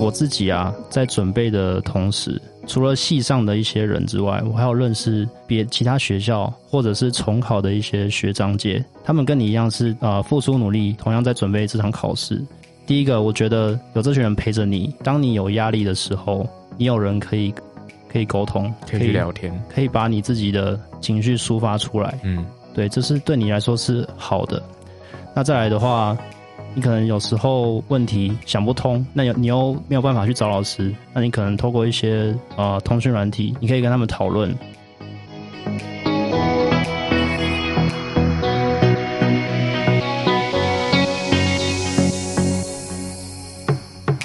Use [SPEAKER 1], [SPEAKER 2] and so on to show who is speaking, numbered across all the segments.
[SPEAKER 1] 我自己啊，在准备的同时，除了系上的一些人之外，我还有认识别其他学校或者是重考的一些学长姐，他们跟你一样是呃付出努力，同样在准备这场考试。第一个，我觉得有这群人陪着你，当你有压力的时候，你有人可以可以沟通，
[SPEAKER 2] 可以聊天，
[SPEAKER 1] 可以把你自己的情绪抒发出来。嗯，对，这是对你来说是好的。那再来的话。你可能有时候问题想不通，那你又没有办法去找老师，那你可能透过一些呃通讯软体，你可以跟他们讨论。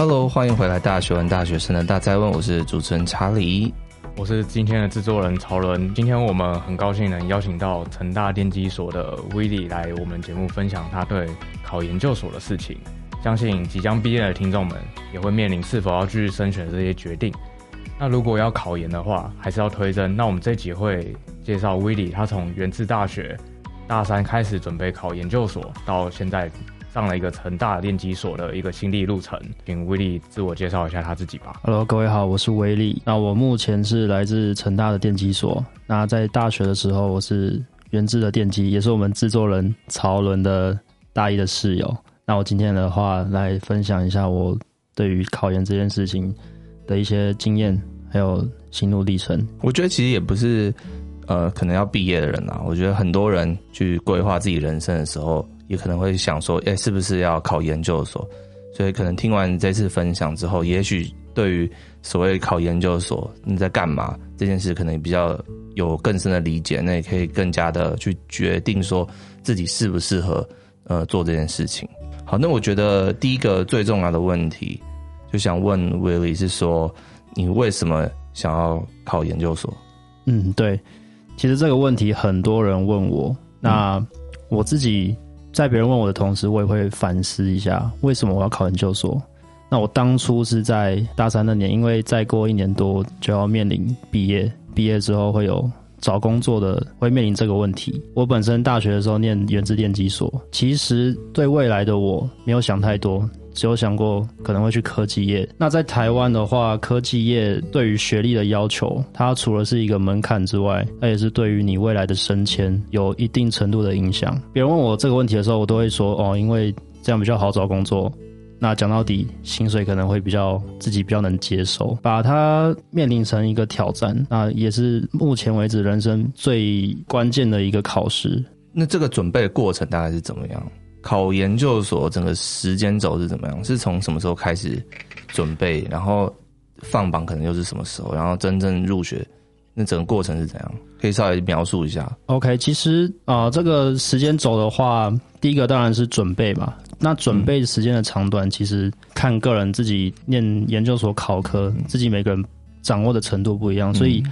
[SPEAKER 3] Hello，欢迎回来《大学问大学生的大哉问》，我是主持人查理。
[SPEAKER 2] 我是今天的制作人曹伦，今天我们很高兴能邀请到成大电机所的威利来我们节目分享他对考研究所的事情。相信即将毕业的听众们也会面临是否要继续升学这些决定。那如果要考研的话，还是要推甄。那我们这集会介绍威利，他从元智大学大三开始准备考研究所，到现在。上了一个成大电机所的一个心理路程，请威利自我介绍一下他自己吧。
[SPEAKER 1] Hello，各位好，我是威利。那我目前是来自成大的电机所。那在大学的时候，我是原制的电机，也是我们制作人曹伦的大一的室友。那我今天的话来分享一下我对于考研这件事情的一些经验，还有心路历程。
[SPEAKER 3] 我觉得其实也不是呃，可能要毕业的人啊。我觉得很多人去规划自己人生的时候。也可能会想说，哎、是不是要考研究所？所以可能听完这次分享之后，也许对于所谓考研究所你在干嘛这件事，可能比较有更深的理解。那也可以更加的去决定说自己适不适合呃做这件事情。好，那我觉得第一个最重要的问题，就想问威利是说，你为什么想要考研究所？
[SPEAKER 1] 嗯，对，其实这个问题很多人问我，那我自己。在别人问我的同时，我也会反思一下，为什么我要考研究所？那我当初是在大三那年，因为再过一年多就要面临毕业，毕业之后会有找工作的，会面临这个问题。我本身大学的时候念原子电机所，其实对未来的我没有想太多。只有想过可能会去科技业。那在台湾的话，科技业对于学历的要求，它除了是一个门槛之外，它也是对于你未来的升迁有一定程度的影响。别人问我这个问题的时候，我都会说哦，因为这样比较好找工作。那讲到底，薪水可能会比较自己比较能接受，把它面临成一个挑战，那也是目前为止人生最关键的一个考试。
[SPEAKER 3] 那这个准备的过程大概是怎么样？考研究所整个时间轴是怎么样？是从什么时候开始准备，然后放榜可能又是什么时候，然后真正入学，那整个过程是怎样？可以稍微描述一下。
[SPEAKER 1] OK，其实啊、呃，这个时间轴的话，第一个当然是准备嘛。那准备时间的长短，其实看个人自己念研究所考科，自己每个人掌握的程度不一样，所以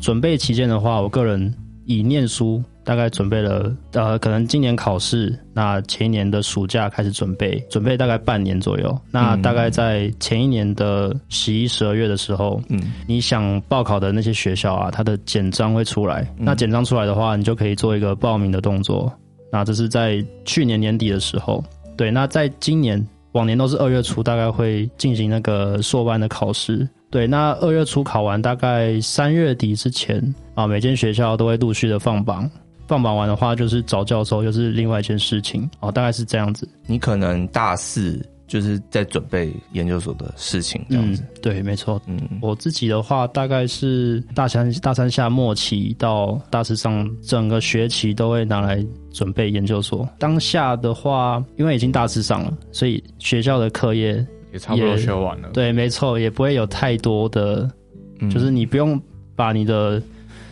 [SPEAKER 1] 准备期间的话，我个人以念书。大概准备了，呃，可能今年考试，那前一年的暑假开始准备，准备大概半年左右。那大概在前一年的十一、十二月的时候，嗯，你想报考的那些学校啊，它的简章会出来。那简章出来的话，你就可以做一个报名的动作。那这是在去年年底的时候，对。那在今年，往年都是二月初，大概会进行那个硕班的考试。对，那二月初考完，大概三月底之前啊，每间学校都会陆续的放榜。放榜完的话，就是找教授，又是另外一件事情哦，大概是这样子。
[SPEAKER 3] 你可能大四就是在准备研究所的事情，这样子。
[SPEAKER 1] 嗯、对，没错。嗯，我自己的话，大概是大三大三下末期到大四上，整个学期都会拿来准备研究所。当下的话，因为已经大四上了，所以学校的课业也，
[SPEAKER 2] 也差不多学完了。
[SPEAKER 1] 对，没错，也不会有太多的，嗯、就是你不用把你的。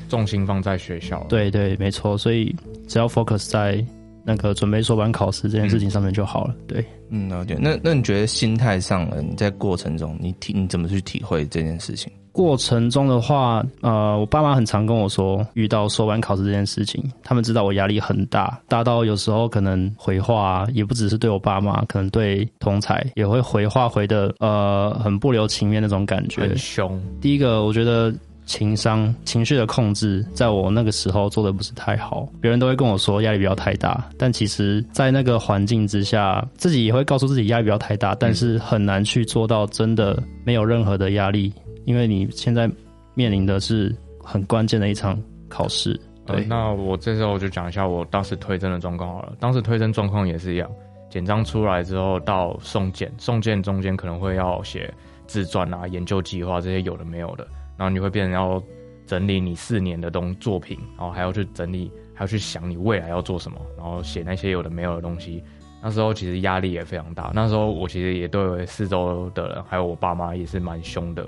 [SPEAKER 2] 重心放在学校，
[SPEAKER 1] 对对，没错，所以只要 focus 在那个准备硕班考试这件事情上面就好了。嗯、对，
[SPEAKER 3] 嗯，了解。那那你觉得心态上呢？你在过程中，你体你怎么去体会这件事情？
[SPEAKER 1] 过程中的话，呃，我爸妈很常跟我说，遇到说班考试这件事情，他们知道我压力很大，大到有时候可能回话、啊，也不只是对我爸妈，可能对同才也会回话回的，呃，很不留情面那种感觉，
[SPEAKER 2] 很凶。
[SPEAKER 1] 第一个，我觉得。情商、情绪的控制，在我那个时候做的不是太好。别人都会跟我说压力不要太大，但其实，在那个环境之下，自己也会告诉自己压力不要太大，但是很难去做到真的没有任何的压力，因为你现在面临的是很关键的一场考试。对，
[SPEAKER 2] 呃，那我这时候就讲一下我当时推甄的状况好了。当时推甄状况也是一样，简章出来之后到送件，送件中间可能会要写自传啊、研究计划这些有的没有的。然后你会变成要整理你四年的东作品，然后还要去整理，还要去想你未来要做什么，然后写那些有的没有的东西。那时候其实压力也非常大。那时候我其实也对四周的人，还有我爸妈也是蛮凶的，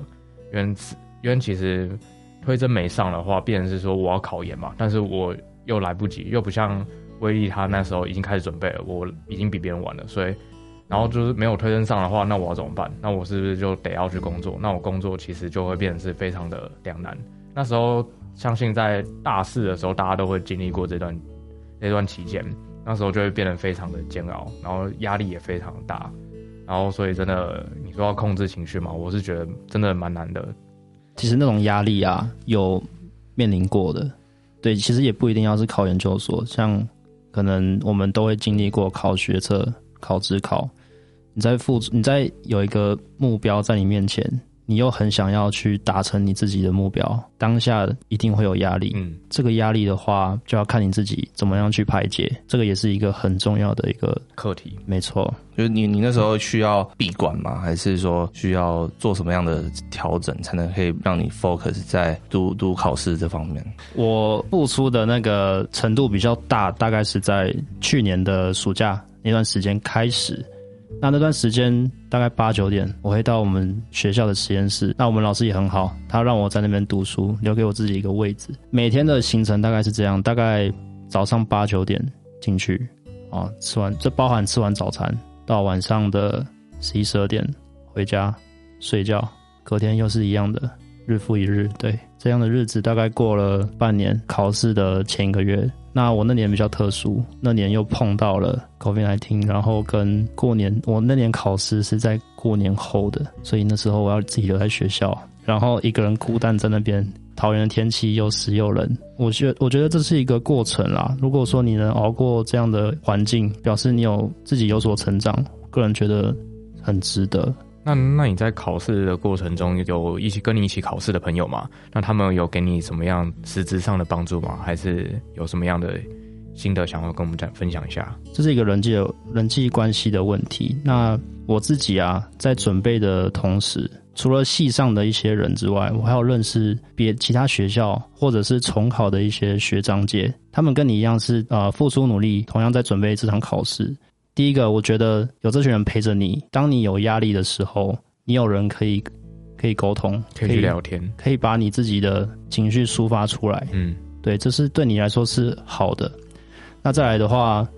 [SPEAKER 2] 因为因为其实推甄没上的话，变成是说我要考研嘛，但是我又来不及，又不像威力他那时候已经开始准备了，我已经比别人晚了，所以。然后就是没有推甄上的话，那我要怎么办？那我是不是就得要去工作？那我工作其实就会变成是非常的两难。那时候相信在大四的时候，大家都会经历过这段这段期间，那时候就会变得非常的煎熬，然后压力也非常大。然后所以真的，你说要控制情绪嘛，我是觉得真的蛮难的。
[SPEAKER 1] 其实那种压力啊，有面临过的，对，其实也不一定要是考研究所，像可能我们都会经历过考学测、考职考。你在付出，你在有一个目标在你面前，你又很想要去达成你自己的目标，当下一定会有压力。嗯，这个压力的话，就要看你自己怎么样去排解。这个也是一个很重要的一个
[SPEAKER 2] 课题。
[SPEAKER 1] 没错，
[SPEAKER 3] 就是你你那时候需要闭关吗？还是说需要做什么样的调整，才能可以让你 focus 在读读考试这方面？
[SPEAKER 1] 我付出的那个程度比较大，大概是在去年的暑假那段时间开始。那那段时间大概八九点，我会到我们学校的实验室。那我们老师也很好，他让我在那边读书，留给我自己一个位置。每天的行程大概是这样：大概早上八九点进去，啊，吃完这包含吃完早餐，到晚上的十一十二点回家睡觉。隔天又是一样的，日复一日。对，这样的日子大概过了半年。考试的前一个月。那我那年比较特殊，那年又碰到了 COVID-19，然后跟过年，我那年考试是在过年后的，所以那时候我要自己留在学校，然后一个人孤单在那边。桃园的天气又湿又冷，我觉我觉得这是一个过程啦。如果说你能熬过这样的环境，表示你有自己有所成长，个人觉得很值得。
[SPEAKER 2] 那那你在考试的过程中有一起跟你一起考试的朋友吗？那他们有给你什么样实质上的帮助吗？还是有什么样的心得想要跟我们讲分享一下？
[SPEAKER 1] 这是一个人际人际关系的问题。那我自己啊，在准备的同时，除了系上的一些人之外，我还有认识别其他学校或者是重考的一些学长姐，他们跟你一样是呃付出努力，同样在准备这场考试。第一个，我觉得有这群人陪着你，当你有压力的时候，你有人可以可以沟通，
[SPEAKER 2] 可以去聊天，
[SPEAKER 1] 可以把你自己的情绪抒发出来。嗯，对，这是对你来说是好的。那再来的话。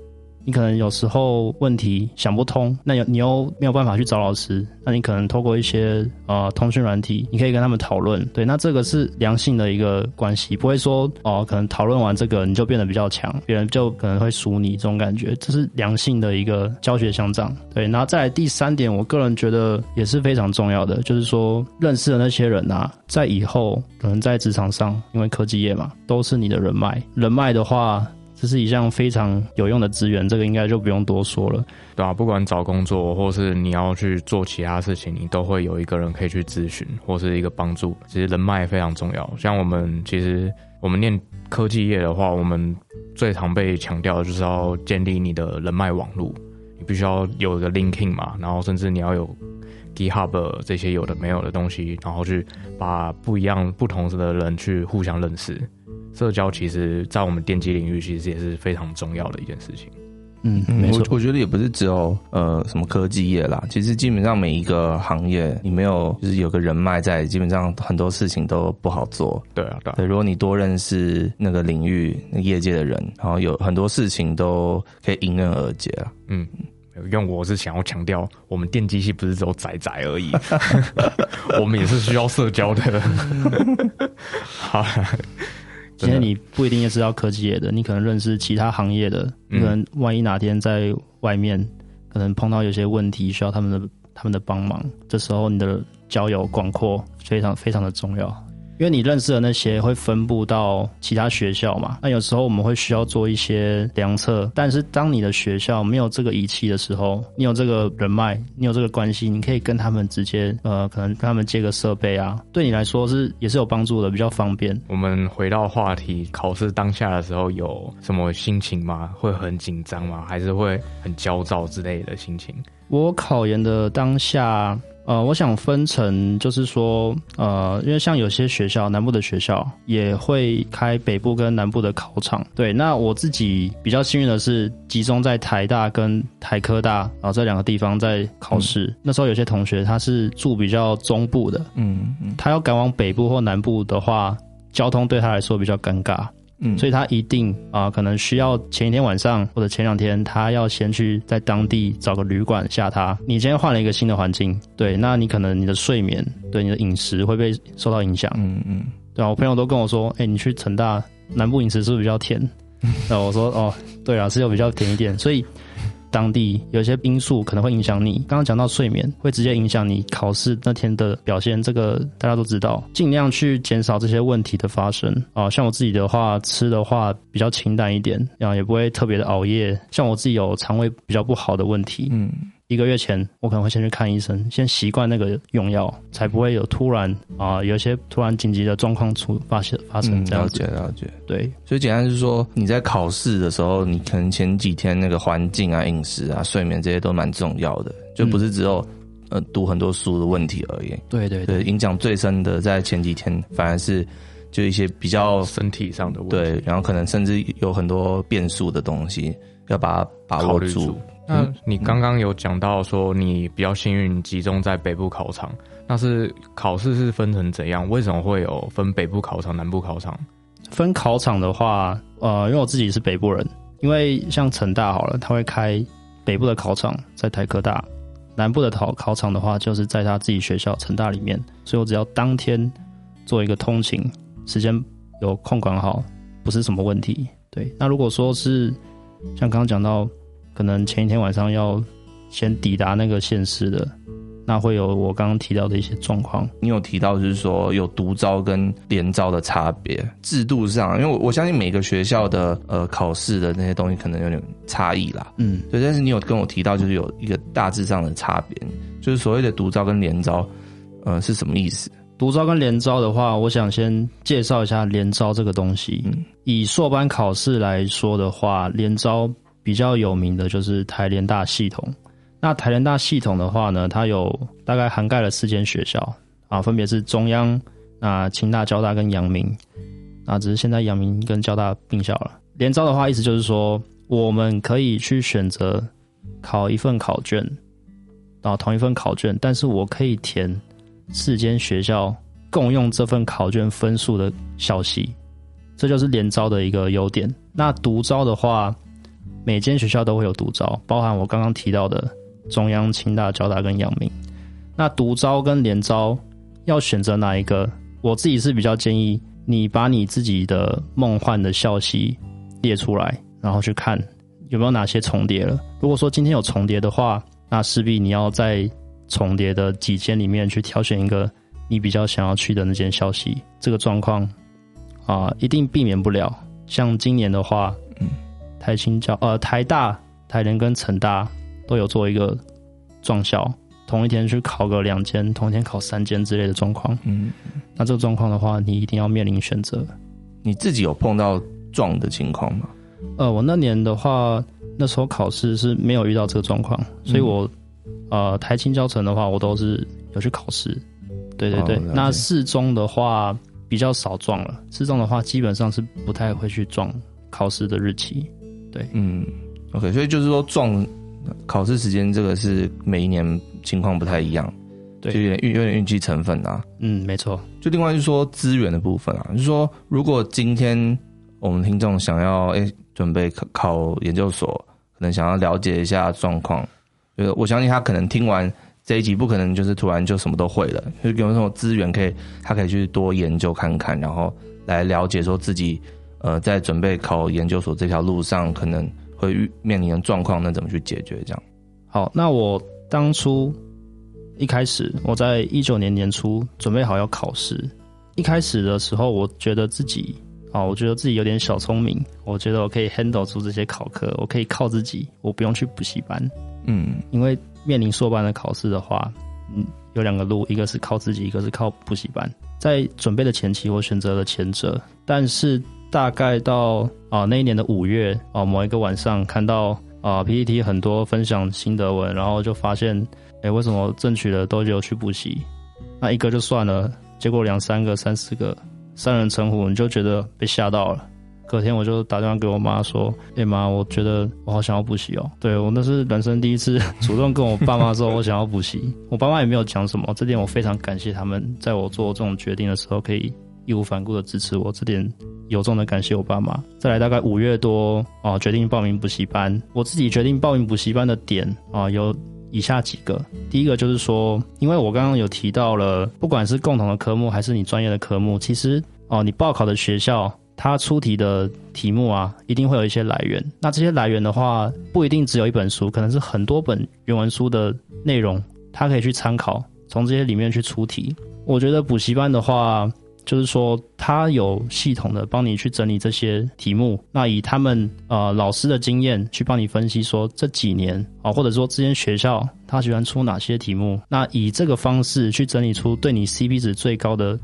[SPEAKER 1] 你可能有时候问题想不通，那你又没有办法去找老师，那你可能透过一些呃通讯软体，你可以跟他们讨论。对，那这个是良性的一个关系，不会说哦、可能讨论完这个你就变得比较强，别人就可能会输你这种感觉，这是良性的一个教学相长。对，然后再第三点，我个人觉得也是非常重要的，就是说认识的那些人啊，在以后可能在职场上，因为科技业嘛，都是你的人脉，人脉的话。这是一项非常有用的资源，这个应该就不用多说了，
[SPEAKER 2] 对啊，不管找工作，或是你要去做其他事情，你都会有一个人可以去咨询，或是一个帮助。其实人脉非常重要。像我们其实我们念科技业的话，我们最常被强调的就是要建立你的人脉网络，你必须要有一个 linking 嘛，然后甚至你要有 GitHub 这些有的没有的东西，然后去把不一样不同的人去互相认识。社交其实，在我们电机领域，其实也是非常重要的一件事情。
[SPEAKER 3] 嗯，没错，我我觉得也不是只有呃什么科技业啦，其实基本上每一个行业，你没有就是有个人脉在，基本上很多事情都不好做。
[SPEAKER 2] 对啊，对啊。
[SPEAKER 3] 对，如果你多认识那个领域、那业界的人，然后有很多事情都可以迎刃而解啊。
[SPEAKER 2] 嗯，因为我是想要强调，我们电机系不是只有宅宅而已，我们也是需要社交的。好。
[SPEAKER 1] 今天你不一定也知道科技业的，你可能认识其他行业的，你可能万一哪天在外面，可能碰到有些问题需要他们的他们的帮忙，这时候你的交友广阔非常非常的重要。因为你认识的那些会分布到其他学校嘛，那有时候我们会需要做一些量测，但是当你的学校没有这个仪器的时候，你有这个人脉，你有这个关系，你可以跟他们直接呃，可能跟他们借个设备啊，对你来说是也是有帮助的，比较方便。
[SPEAKER 2] 我们回到话题，考试当下的时候有什么心情吗？会很紧张吗？还是会很焦躁之类的心情？
[SPEAKER 1] 我考研的当下。呃，我想分成，就是说，呃，因为像有些学校，南部的学校也会开北部跟南部的考场。对，那我自己比较幸运的是，集中在台大跟台科大啊，然后这两个地方在考试。嗯。那时候有些同学他是住比较中部的，嗯嗯，他要赶往北部或南部的话，交通对他来说比较尴尬。嗯，所以他一定啊、呃，可能需要前一天晚上或者前两天，他要先去在当地找个旅馆下榻。你今天换了一个新的环境，对，那你可能你的睡眠，对，你的饮食会被受到影响。嗯嗯，对啊，我朋友都跟我说，哎、欸，你去成大南部饮食是不是比较甜？然后我说，哦，对啊，是有比较甜一点，所以。当地有些因素可能会影响你。刚刚讲到睡眠，会直接影响你考试那天的表现，这个大家都知道。尽量去减少这些问题的发生啊。像我自己的话，吃的话比较清淡一点，啊，也不会特别的熬夜。像我自己有肠胃比较不好的问题，嗯。一个月前，我可能会先去看医生，先习惯那个用药，才不会有突然啊，有一些突然紧急的状况出发现发生这样子。
[SPEAKER 3] 嗯，了解了解。
[SPEAKER 1] 对，
[SPEAKER 3] 所以简单是说，你在考试的时候，你可能前几天那个环境啊、饮食啊、睡眠这些都蛮重要的，就不是只有、嗯、呃读很多书的问题而已。
[SPEAKER 1] 对对对，
[SPEAKER 3] 对，影响最深的在前几天，反而是就一些比较
[SPEAKER 2] 身体上的问题。
[SPEAKER 3] 对，然后可能甚至有很多变数的东西，要把它把握住。
[SPEAKER 2] 那你刚刚有讲到说你比较幸运集中在北部考场，那是考试是分成怎样？为什么会有分北部考场、南部考场？
[SPEAKER 1] 分考场的话，呃，因为我自己是北部人，因为像成大好了，他会开北部的考场在台科大，南部的考考场的话就是在他自己学校成大里面，所以我只要当天做一个通勤，时间有控管好，不是什么问题。对，那如果说是像刚刚讲到。可能前一天晚上要先抵达那个县市的，那会有我刚刚提到的一些状况。
[SPEAKER 3] 你有提到就是说有独招跟联招的差别，制度上，因为我我相信每个学校的呃考试的那些东西可能有点差异啦。嗯，对。但是你有跟我提到就是有一个大致上的差别，就是所谓的独招跟联招，呃是什么意思？
[SPEAKER 1] 独招跟联招的话，我想先介绍一下联招这个东西。嗯，以硕班考试来说的话，联招。比较有名的就是台联大系统。那台联大系统的话呢，它有大概涵盖了四间学校啊，分别是中央、那清大、交大跟阳明。啊，只是现在阳明跟交大并校了。联招的话，意思就是说，我们可以去选择考一份考卷，啊，同一份考卷，但是我可以填四间学校共用这份考卷分数的消息，这就是联招的一个优点。那独招的话，每间学校都会有独招，包含我刚刚提到的中央、清大、交大跟阳明。那独招跟联招要选择哪一个？我自己是比较建议你把你自己的梦幻的校系列出来，然后去看有没有哪些重叠了。如果说今天有重叠的话，那势必你要在重叠的几间里面去挑选一个你比较想要去的那间校系。这个状况啊，一定避免不了。像今年的话，嗯。台清教呃台大台联跟成大都有做一个撞校，同一天去考个两间，同一天考三间之类的状况。嗯，那这个状况的话，你一定要面临选择。
[SPEAKER 3] 你自己有碰到撞的情况吗？
[SPEAKER 1] 呃，我那年的话，那时候考试是没有遇到这个状况，所以我、嗯、呃台清教程的话，我都是有去考试。对对对，哦、那四中的话比较少撞了，四中的话基本上是不太会去撞考试的日期。对，嗯
[SPEAKER 3] ，OK，所以就是说撞考试时间这个是每一年情况不太一样，对，就有点运有点运气成分啊。
[SPEAKER 1] 嗯，没错。
[SPEAKER 3] 就另外就是说资源的部分啊，就是说如果今天我们听众想要哎、欸、准备考考研究所，可能想要了解一下状况，就是我相信他可能听完这一集不可能就是突然就什么都会了，就有什么资源可以他可以去多研究看看，然后来了解说自己。呃，在准备考研究所这条路上，可能会遇面临的状况，那怎么去解决？这样。
[SPEAKER 1] 好，那我当初一开始，我在一九年年初准备好要考试，一开始的时候，我觉得自己啊，我觉得自己有点小聪明，我觉得我可以 handle 住这些考科，我可以靠自己，我不用去补习班。
[SPEAKER 3] 嗯，
[SPEAKER 1] 因为面临硕班的考试的话，嗯，有两个路，一个是靠自己，一个是靠补习班。在准备的前期，我选择了前者，但是大概到啊那一年的五月啊某一个晚上，看到啊 PPT 很多分享心得文，然后就发现，哎，为什么正取的都有去补习？那一个就算了，结果两三个、三四个，三人成虎，你就觉得被吓到了。隔天我就打电话给我妈说：“哎妈，我觉得我好想要补习哦。”对我那是人生第一次 主动跟我爸妈说我想要补习，我爸妈也没有讲什么。这点我非常感谢他们，在我做这种决定的时候可以义无反顾的支持我，这点由衷的感谢我爸妈。再来大概五月多啊，决定报名补习班。我自己决定报名补习班的点啊，有以下几个。第一个就是说，因为我刚刚有提到了，不管是共同的科目还是你专业的科目，其实哦，你报考的学校。他出题的题目啊，一定会有一些来源。那这些来源的话，不一定只有一本书，可能是很多本原文书的内容，他可以去参考，从这些里面去出题。我觉得补习班的话，就是说他有系统的帮你去整理这些题目，那以他们呃老师的经验去帮你分析说这几年啊，或者说这间学校他喜欢出哪些题目，那以这个方式去整理出对你 CP 值最高的，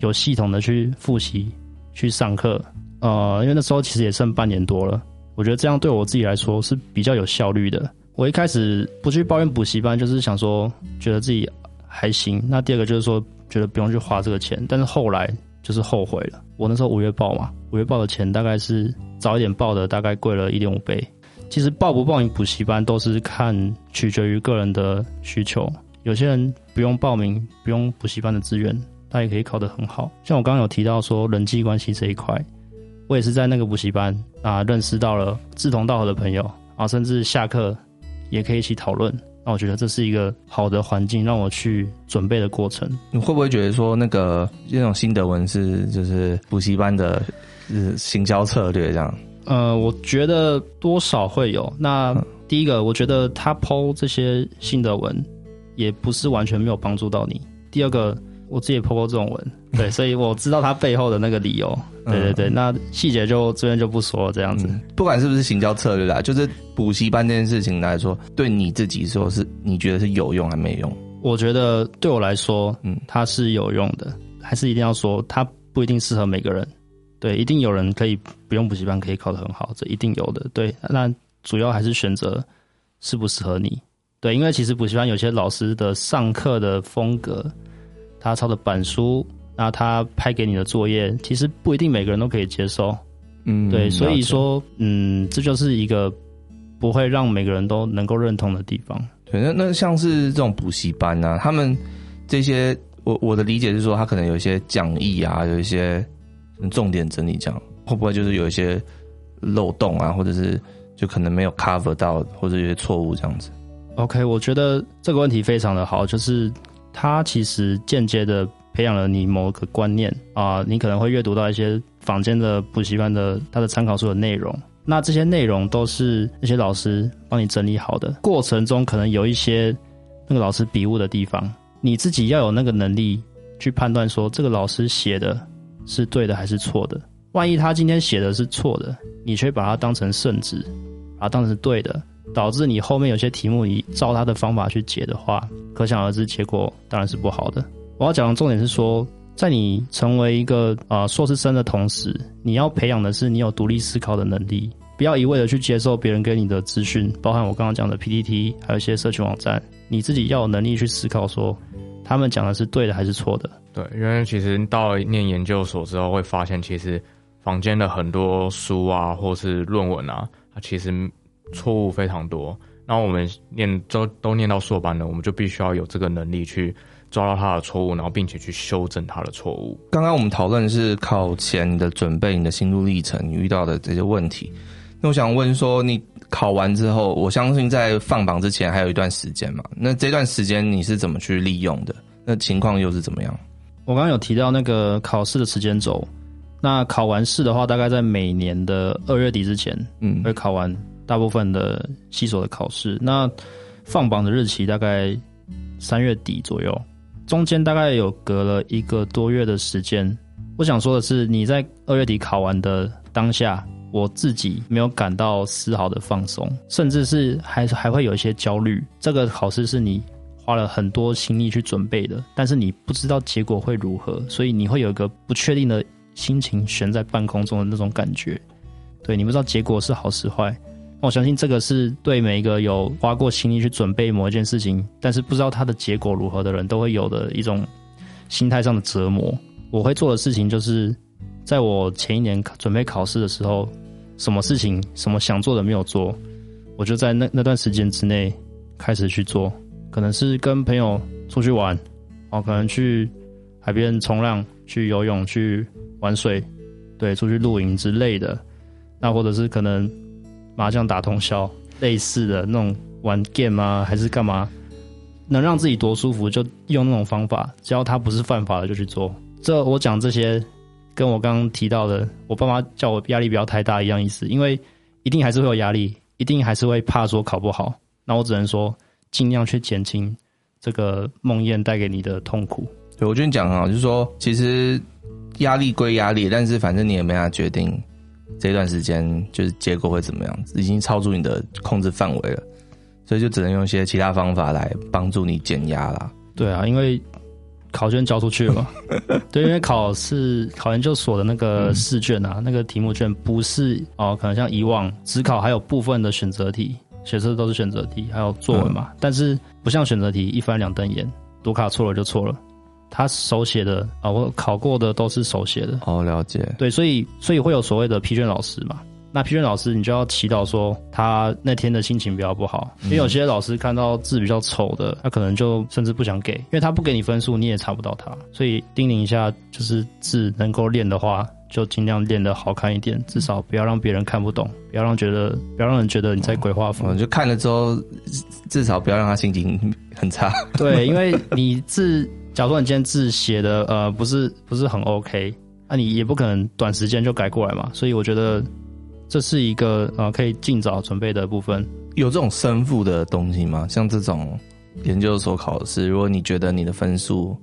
[SPEAKER 1] 有系统的去复习。去上课，呃，因为那时候其实也剩半年多了，我觉得这样对我自己来说是比较有效率的。我一开始不去抱怨补习班，就是想说觉得自己还行。那第二个就是说觉得不用去花这个钱，但是后来就是后悔了。我那时候五月报嘛，五月报的钱大概是早一点报的，大概贵了一点五倍。其实报不报名补习班都是看取决于个人的需求，有些人不用报名，不用补习班的资源。他也可以考得很好，像我刚刚有提到说人际关系这一块，我也是在那个补习班啊认识到了志同道合的朋友啊，甚至下课也可以一起讨论。那我觉得这是一个好的环境，让我去准备的过程。
[SPEAKER 3] 你会不会觉得说那个那种新德文是就是补习班的是行销策略这样？
[SPEAKER 1] 呃，我觉得多少会有。那第一个，我觉得他 po 这些新德文也不是完全没有帮助到你。第二个。我自己也 po 过这种文，对，所以我知道他背后的那个理由。对对对，那细节就这边就不说了。这样子，
[SPEAKER 3] 嗯，不管是不是行销策略啦，就是补习班这件事情来说，对你自己说是你觉得是有用还没用？
[SPEAKER 1] 我觉得对我来说，嗯，它是有用的，还是一定要说，它不一定适合每个人。对，一定有人可以不用补习班可以考得很好，这一定有的。对，那主要还是选择适不适合你。对，因为其实补习班有些老师的上课的风格。他抄的板书，那他拍给你的作业，其实不一定每个人都可以接受，嗯，对，所以说，嗯，这就是一个不会让每个人都能够认同的地方。
[SPEAKER 3] 对，那那像是这种补习班呢、啊，他们这些，我我的理解是说，他可能有一些讲义啊，有一些重点整理，这样会不会就是有一些漏洞啊，或者是就可能没有 cover 到，或者有些错误这样子
[SPEAKER 1] ？OK，我觉得这个问题非常的好，就是。它其实间接的培养了你某个观念啊，你可能会阅读到一些坊间的补习班的它的参考书的内容，那这些内容都是那些老师帮你整理好的，过程中可能有一些那个老师笔误的地方，你自己要有那个能力去判断说这个老师写的是对的还是错的。万一他今天写的是错的，你却把它当成圣旨，把它当成是对的。导致你后面有些题目你照他的方法去解的话，可想而知结果当然是不好的。我要讲的重点是说，在你成为一个啊硕士生的同时，你要培养的是你有独立思考的能力，不要一味的去接受别人给你的资讯，包含我刚刚讲的 PPT，还有一些社群网站，你自己要有能力去思考说，他们讲的是对的还是错的。
[SPEAKER 2] 对，因为其实到念研究所之后，会发现其实房间的很多书啊，或是论文啊，它其实。错误非常多，那我们念都都念到硕班了，我们就必须要有这个能力去抓到他的错误，然后并且去修正他的错误。
[SPEAKER 3] 刚刚我们讨论是考前的准备，你的心路历程，你遇到的这些问题。那我想问说，你考完之后，我相信在放榜之前还有一段时间嘛？那这段时间你是怎么去利用的？那情况又是怎么样？
[SPEAKER 1] 我刚刚有提到那个考试的时间轴，那考完试的话，大概在每年的二月底之前，嗯，会考完。大部分的系所的考试，那放榜的日期大概三月底左右。中间大概有隔了一个多月的时间。我想说的是，你在二月底考完的当下，我自己没有感到丝毫的放松，甚至是还还会有一些焦虑。这个考试是你花了很多心力去准备的，但是你不知道结果会如何，所以你会有一个不确定的心情悬在半空中的那种感觉。对，你不知道结果是好是坏。我相信这个是对每一个有花过心力去准备某一件事情，但是不知道它的结果如何的人都会有的一种心态上的折磨。我会做的事情就是，在我前一年准备考试的时候，什么事情、什么想做的没有做，我就在那那段时间之内开始去做。可能是跟朋友出去玩，哦，可能去海边冲浪、去游泳、去玩水，对，出去露营之类的。那或者是可能。麻将打通宵，类似的那种玩 game 啊，还是干嘛，能让自己多舒服就用那种方法，只要它不是犯法的就去做。这我讲这些，跟我刚刚提到的，我爸妈叫我压力不要太大一样意思，因为一定还是会有压力，一定还是会怕说考不好。那我只能说，尽量去减轻这个梦魇带给你的痛苦。
[SPEAKER 3] 对，我觉得你讲很好，就是说，其实压力归压力，但是反正你也没法决定。这段时间就是结果会怎么样子，已经超出你的控制范围了，所以就只能用一些其他方法来帮助你减压啦。
[SPEAKER 1] 对啊，因为考卷交出去了嘛。对，因为考试考研究所的那个试卷啊，嗯、那个题目卷不是哦，可能像以往只考还有部分的选择题，写的都是选择题，还有作文嘛。嗯、但是不像选择题一翻两瞪眼，读卡错了就错了。他手写的啊，我考过的都是手写的。
[SPEAKER 3] 哦，了解。
[SPEAKER 1] 对，所以所以会有所谓的批卷老师嘛。那批卷老师，你就要祈祷说他那天的心情比较不好，因为有些老师看到字比较丑的，他可能就甚至不想给，因为他不给你分数，你也查不到他。所以叮咛一下，就是字能够练的话，就尽量练得好看一点，至少不要让别人看不懂，不要让觉得不要让人觉得你在鬼画符。
[SPEAKER 3] 哦，就看了之后，至少不要让他心情很差。
[SPEAKER 1] 对，因为你字。假如说你今天字写的呃不是不是很 OK，那你也不可能短时间就改过来嘛，所以我觉得这是一个呃可以尽早准备的部分。
[SPEAKER 3] 有这种申复的东西吗？像这种研究所考试，如果你觉得你的分数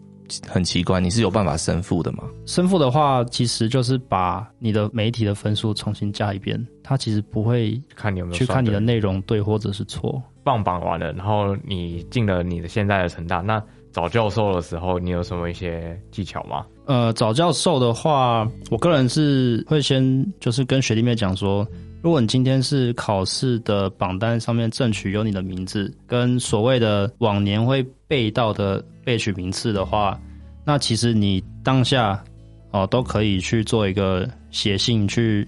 [SPEAKER 3] 很奇怪，你是有办法申复的吗？
[SPEAKER 1] 申复的话，其实就是把你的每一题的分数重新加一遍，它其实不会
[SPEAKER 2] 看你有没有
[SPEAKER 1] 去看你的内容对或者是错。
[SPEAKER 2] 棒棒完了，然后你进了你的现在的成大，那。找教授的时候，你有什么一些技巧吗？
[SPEAKER 1] 呃，找教授的话，我个人是会先就是跟学弟妹讲说，如果你今天是考试的榜单上面正取有你的名字，跟所谓的往年会背到的备取名次的话，那其实你当下哦、都可以去做一个写信去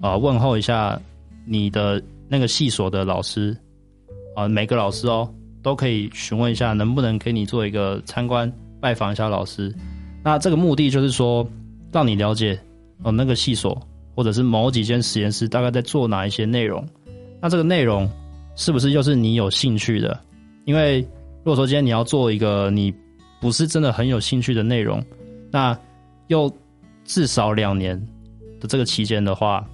[SPEAKER 1] 啊、问候一下你的那个系所的老师啊、每个老师哦。都可以询问一下，能不能给你做一个参观拜访一下老师。那这个目的就是说，让你了解哦那个系所或者是某几间实验室大概在做哪一些内容。那这个内容是不是又是你有兴趣的？因为如果说今天你要做一个你不是真的很有兴趣的内容，那又至少两年的这个期间的话，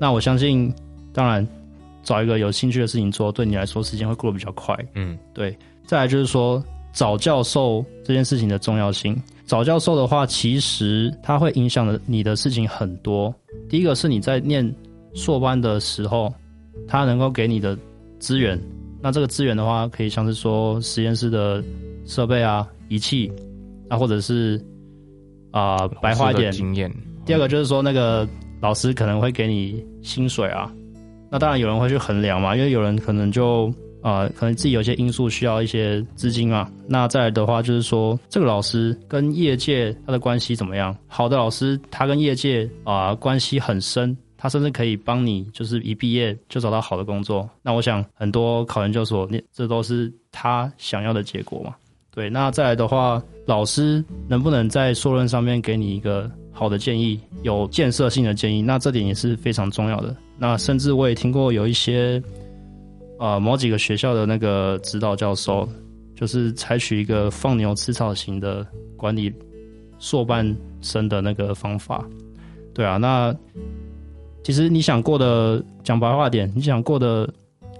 [SPEAKER 1] 那我相信，当然。找一个有兴趣的事情做，对你来说时间会过得比较快。嗯，对。再来就是说，找教授这件事情的重要性。找教授的话，其实它会影响的你的事情很多。第一个是你在念硕班的时候，他能够给你的资源。那这个资源的话，可以像是说实验室的设备啊、仪器，啊，或者是啊、呃、白话一点
[SPEAKER 2] 经验。
[SPEAKER 1] 第二个就是说，那个老师可能会给你薪水啊。那当然有人会去衡量嘛，因为有人可能就啊、可能自己有些因素需要一些资金嘛。那再来的话就是说，这个老师跟业界他的关系怎么样？好的老师，他跟业界啊、关系很深，他甚至可以帮你就是一毕业就找到好的工作。那我想很多考研究所，那这都是他想要的结果嘛。对，那再来的话，老师能不能在硕论上面给你一个好的建议，有建设性的建议？那这点也是非常重要的。那甚至我也听过有一些，呃，某几个学校的那个指导教授，就是采取一个放牛吃草型的管理硕半生的那个方法。对啊，那其实你想过的，讲白话点，你想过的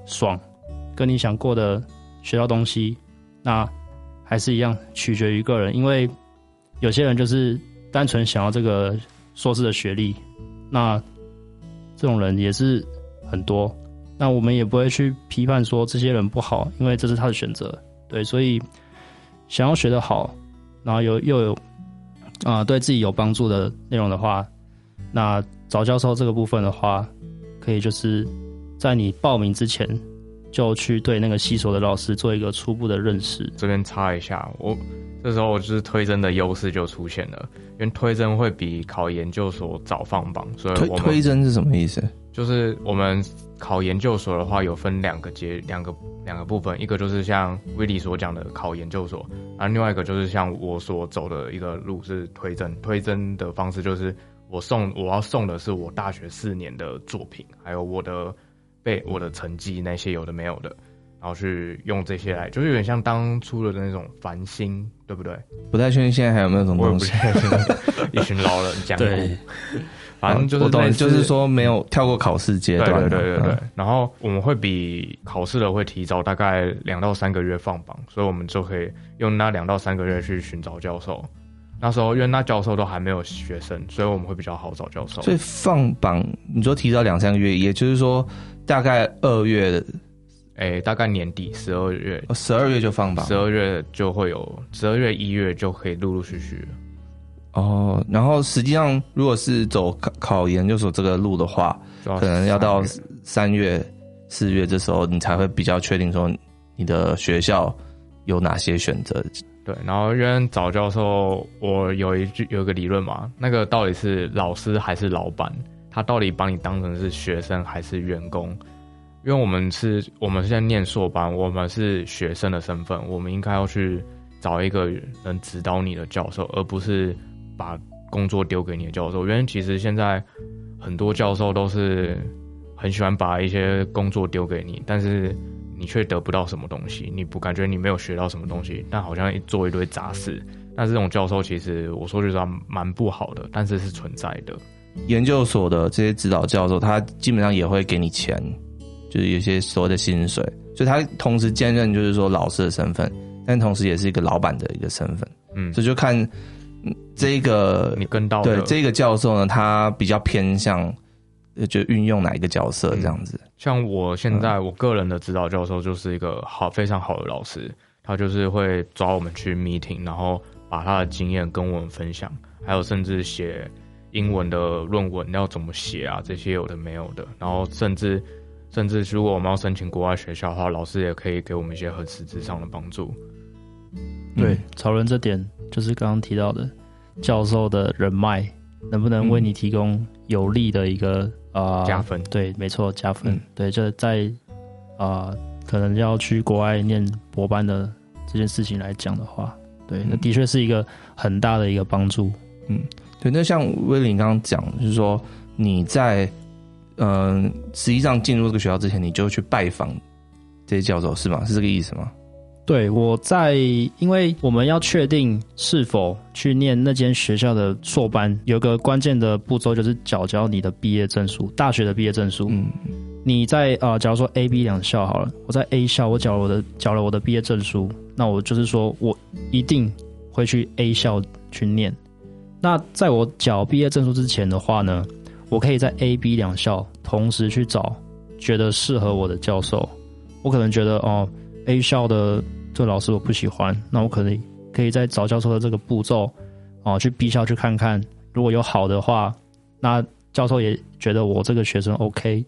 [SPEAKER 1] 爽，跟你想过的学到东西，那。还是一样取决于个人，因为有些人就是单纯想要这个硕士的学历，那这种人也是很多。那我们也不会去批判说这些人不好，因为这是他的选择。对，所以想要学得好，然后有又有啊、对自己有帮助的内容的话，那找教授这个部分的话，可以就是在你报名之前就去对那个系所的老师做一个初步的认识。
[SPEAKER 2] 这边插一下，我这时候我就是推甄的优势就出现了，因为推甄会比考研究所早放榜，所以
[SPEAKER 3] 推推甄是什么意思？
[SPEAKER 2] 就是我们考研究所的话，有分两个阶，两个两个部分，一个就是像威利所讲的考研究所，然后另外一个就是像我所走的一个路是推甄。推甄的方式就是我送我要送的是我大学四年的作品，还有我的背我的成绩那些有的没有的，然后去用这些来，就是有点像当初的那种繁星，对不对？
[SPEAKER 3] 不太确定现在还有没有这种东西，
[SPEAKER 2] 一群老人讲
[SPEAKER 3] 对。
[SPEAKER 2] 反正就是
[SPEAKER 3] 我懂，就是说没有跳过考试阶段。
[SPEAKER 2] 对对对对对。嗯、然后我们会比考试的会提早大概两到三个月放榜，所以我们就可以用那两到三个月去寻找教授。那时候因为那教授都还没有学生，所以我们会比较好找教授。
[SPEAKER 3] 所以放榜，你说提早两三个月，也就是说大概二月，
[SPEAKER 2] 哎、欸，大概年底十二月，
[SPEAKER 3] 十二月就放吧，
[SPEAKER 2] 十二月就会有，十二月一月就可以陆陆续续。
[SPEAKER 3] 哦，然后实际上，如果是走考考研究所这个路的话，可能要到三月、四月这时候，你才会比较确定说你的学校有哪些选择。
[SPEAKER 2] 对，然后因为找教授，我有一句有一个理论嘛，那个到底是老师还是老板？他到底把你当成是学生还是员工？因为我们是我们现在念硕班，我们是学生的身份，我们应该要去找一个能指导你的教授，而不是。把工作丢给你的教授，因为其实现在很多教授都是很喜欢把一些工作丢给你，但是你却得不到什么东西，你不感觉你没有学到什么东西，但好像做一堆杂事。但是这种教授其实我说句实话蛮不好的，但是是存在的。
[SPEAKER 3] 研究所的这些指导教授，他基本上也会给你钱，就是有些所谓的薪水，所以他同时兼任就是说老师的身份，但同时也是一个老板的一个身份。嗯，所以就看。这个
[SPEAKER 2] 你跟到
[SPEAKER 3] 对这个教授呢，他比较偏向就运用哪一个角色这样子。
[SPEAKER 2] 嗯、像我现在我个人的指导教授就是一个好非常好的老师，他就是会抓我们去 meeting，然后把他的经验跟我们分享，还有甚至写英文的论文要怎么写啊，这些有的没有的。然后甚至甚至如果我们要申请国外学校的话，老师也可以给我们一些很实质上的帮助。
[SPEAKER 1] 对，曹伦这点就是刚刚提到的教授的人脉，能不能为你提供有利的一个啊、呃、
[SPEAKER 2] 加分？
[SPEAKER 1] 对，没错，加分。
[SPEAKER 3] 嗯、
[SPEAKER 1] 对，就在啊、呃，可能要去国外念博班的这件事情来讲的话，对，那的确是一个很大的一个帮助。
[SPEAKER 3] 嗯，对。那像威廉刚刚讲，就是说你在嗯、呃，实际上进入这个学校之前，你就去拜访这些教授，是吗？是这个意思吗？
[SPEAKER 1] 对，我在，因为我们要确定是否去念那间学校的硕班，有个关键的步骤就是缴交你的毕业证书，大学的毕业证书。嗯，你在啊、呃，假如说 A、B 两校好了，我在 A 校，我缴了我的缴了我的毕业证书，那我就是说我一定会去 A 校去念。那在我缴毕业证书之前的话呢，我可以在 A、B 两校同时去找觉得适合我的教授。我可能觉得哦，A 校的。这个老师我不喜欢，那我可能可以在找教授的这个步骤，哦，去 B 校去看看，如果有好的话，那教授也觉得我这个学生 OK，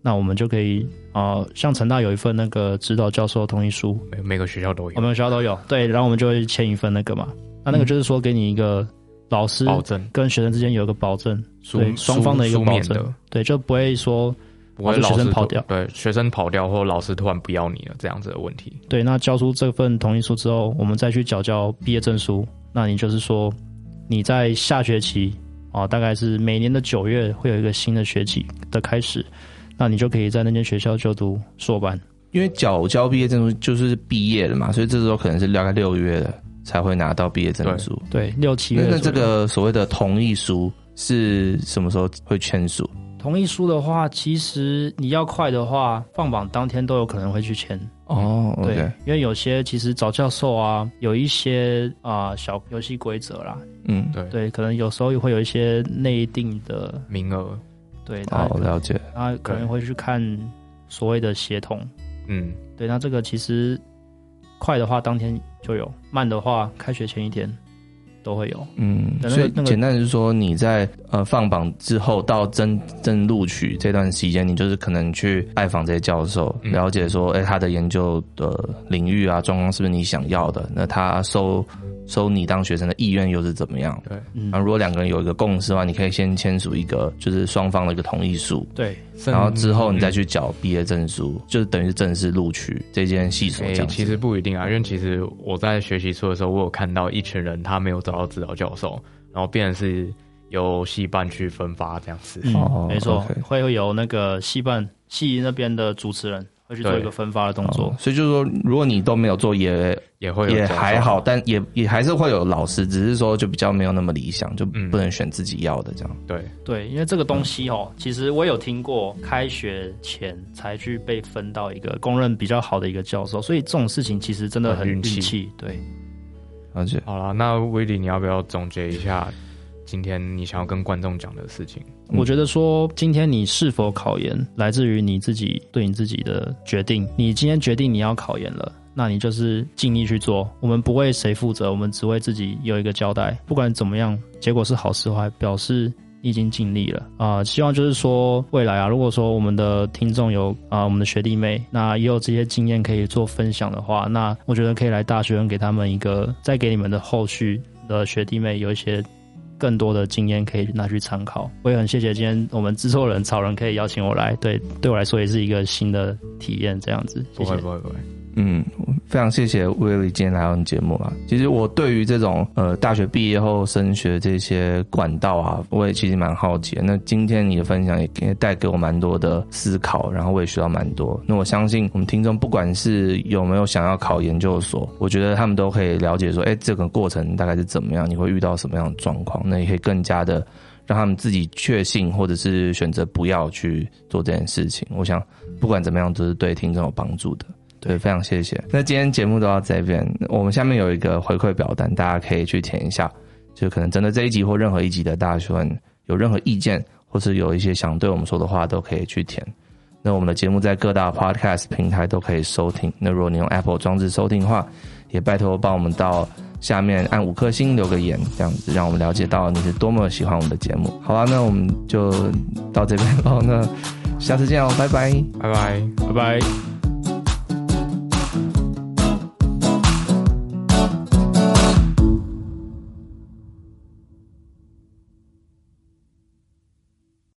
[SPEAKER 1] 那我们就可以啊、呃，像成大有一份那个指导教授同意书，
[SPEAKER 2] 每每个学校都有，
[SPEAKER 1] 我们学校都有，对，然后我们就会签一份那个嘛，那那个就是说给你一个老师保证跟学生之间有一个保证，对，双方的一个保证，对，就不会说。或者学生跑掉，
[SPEAKER 2] 对，学生跑掉，或者老师突然不要你了，这样子的问题。
[SPEAKER 1] 对，那交出这份同意书之后，我们再去缴交毕业证书。那你就是说，你在下学期啊，大概是每年的九月会有一个新的学期的开始，那你就可以在那间学校就读硕班。
[SPEAKER 3] 因为缴交毕业证书就是毕业了嘛，所以这时候可能是大概六月了才会拿到毕业证
[SPEAKER 1] 书。对，六七月。
[SPEAKER 3] 那这个所谓的同意书是什么时候会签署？
[SPEAKER 1] 同意书的话，其实你要快的话，放榜当天都有可能会去签。
[SPEAKER 3] 哦，对
[SPEAKER 1] 因为有些其实找教授啊，有一些啊、呃、小游戏规则啦，
[SPEAKER 3] 嗯，
[SPEAKER 2] 对
[SPEAKER 1] 对，可能有时候会有一些内定的
[SPEAKER 2] 名额，
[SPEAKER 1] 对，
[SPEAKER 3] 好、哦、了解。
[SPEAKER 1] 那可能会去看所谓的协同，
[SPEAKER 2] 嗯，
[SPEAKER 1] 对，那这个其实快的话当天就有，慢的话开学前一天。都会有，
[SPEAKER 3] 嗯，所以简单是说，你在呃放榜之后到真正录取这段时间，你就是可能去拜访这些教授，了解说，哎、欸，他的研究的领域啊状况是不是你想要的？那他收。收你当学生的意愿又是怎么样？
[SPEAKER 2] 对，
[SPEAKER 3] 那如果两个人有一个共识的话，你可以先签署一个就是双方的一个同意书。
[SPEAKER 1] 对，
[SPEAKER 3] 然后之后你再去缴毕业证书，就是等于是正式录取这件系所这样。
[SPEAKER 2] 其实不一定啊，因为其实我在学习处的时候，我有看到一群人他没有找到指导教授，然后变成是由系办去分发这样子。
[SPEAKER 1] 没错
[SPEAKER 3] ，okay、
[SPEAKER 1] 会有那个系办系那边的主持人。去做一个分发的动作，
[SPEAKER 3] 哦，所以就是说，如果你都没有做也，也
[SPEAKER 2] 也会
[SPEAKER 3] 也还好，但也也还是会有老师，只是说就比较没有那么理想，就不能选自己要的这样。
[SPEAKER 2] 嗯、对
[SPEAKER 1] 对，因为这个东西哦，嗯，其实我有听过，开学前才去被分到一个公认比较好的一个教授，所以这种事情其实真的很运
[SPEAKER 3] 气。对，
[SPEAKER 2] 好了，那威利，你要不要总结一下？今天你想要跟观众讲的事情，
[SPEAKER 1] 我觉得说今天你是否考研，来自于你自己对你自己的决定。你今天决定你要考研了，那你就是尽力去做。我们不为谁负责，我们只为自己有一个交代。不管怎么样，结果是好是坏，表示你已经尽力了啊、希望就是说未来啊，如果说我们的听众有啊、我们的学弟妹，那也有这些经验可以做分享的话，那我觉得可以来大学问给他们一个，再给你们的后续的学弟妹有一些。更多的经验可以拿去参考，我也很谢谢今天我们制作人草人可以邀请我来，对，对我来说也是一个新的体验，这样子，谢谢。
[SPEAKER 2] 不会不会不会。
[SPEAKER 3] 嗯，非常谢谢威利今天来到我们节目啊。其实我对于这种呃大学毕业后升学这些管道啊，我也其实蛮好奇。那今天你的分享也也带给我蛮多的思考，然后我也学到蛮多。那我相信我们听众不管是有没有想要考研究所，我觉得他们都可以了解说，哎，这个过程大概是怎么样，你会遇到什么样的状况，那也可以更加的让他们自己确信，或者是选择不要去做这件事情。我想不管怎么样，都是对听众有帮助的。对，非常谢谢。那今天节目都到这边，我们下面有一个回馈表单，大家可以去填一下。就可能真的这一集或任何一集的大学问有任何意见，或是有一些想对我们说的话，都可以去填。那我们的节目在各大 Podcast 平台都可以收听。那如果你用 Apple 装置收听的话，也拜托帮我们到下面按五颗星留个言，这样子让我们了解到你是多么喜欢我们的节目。好啊，那我们就到这边喽。那下次见哦，拜拜，
[SPEAKER 2] 拜拜，
[SPEAKER 1] 拜拜。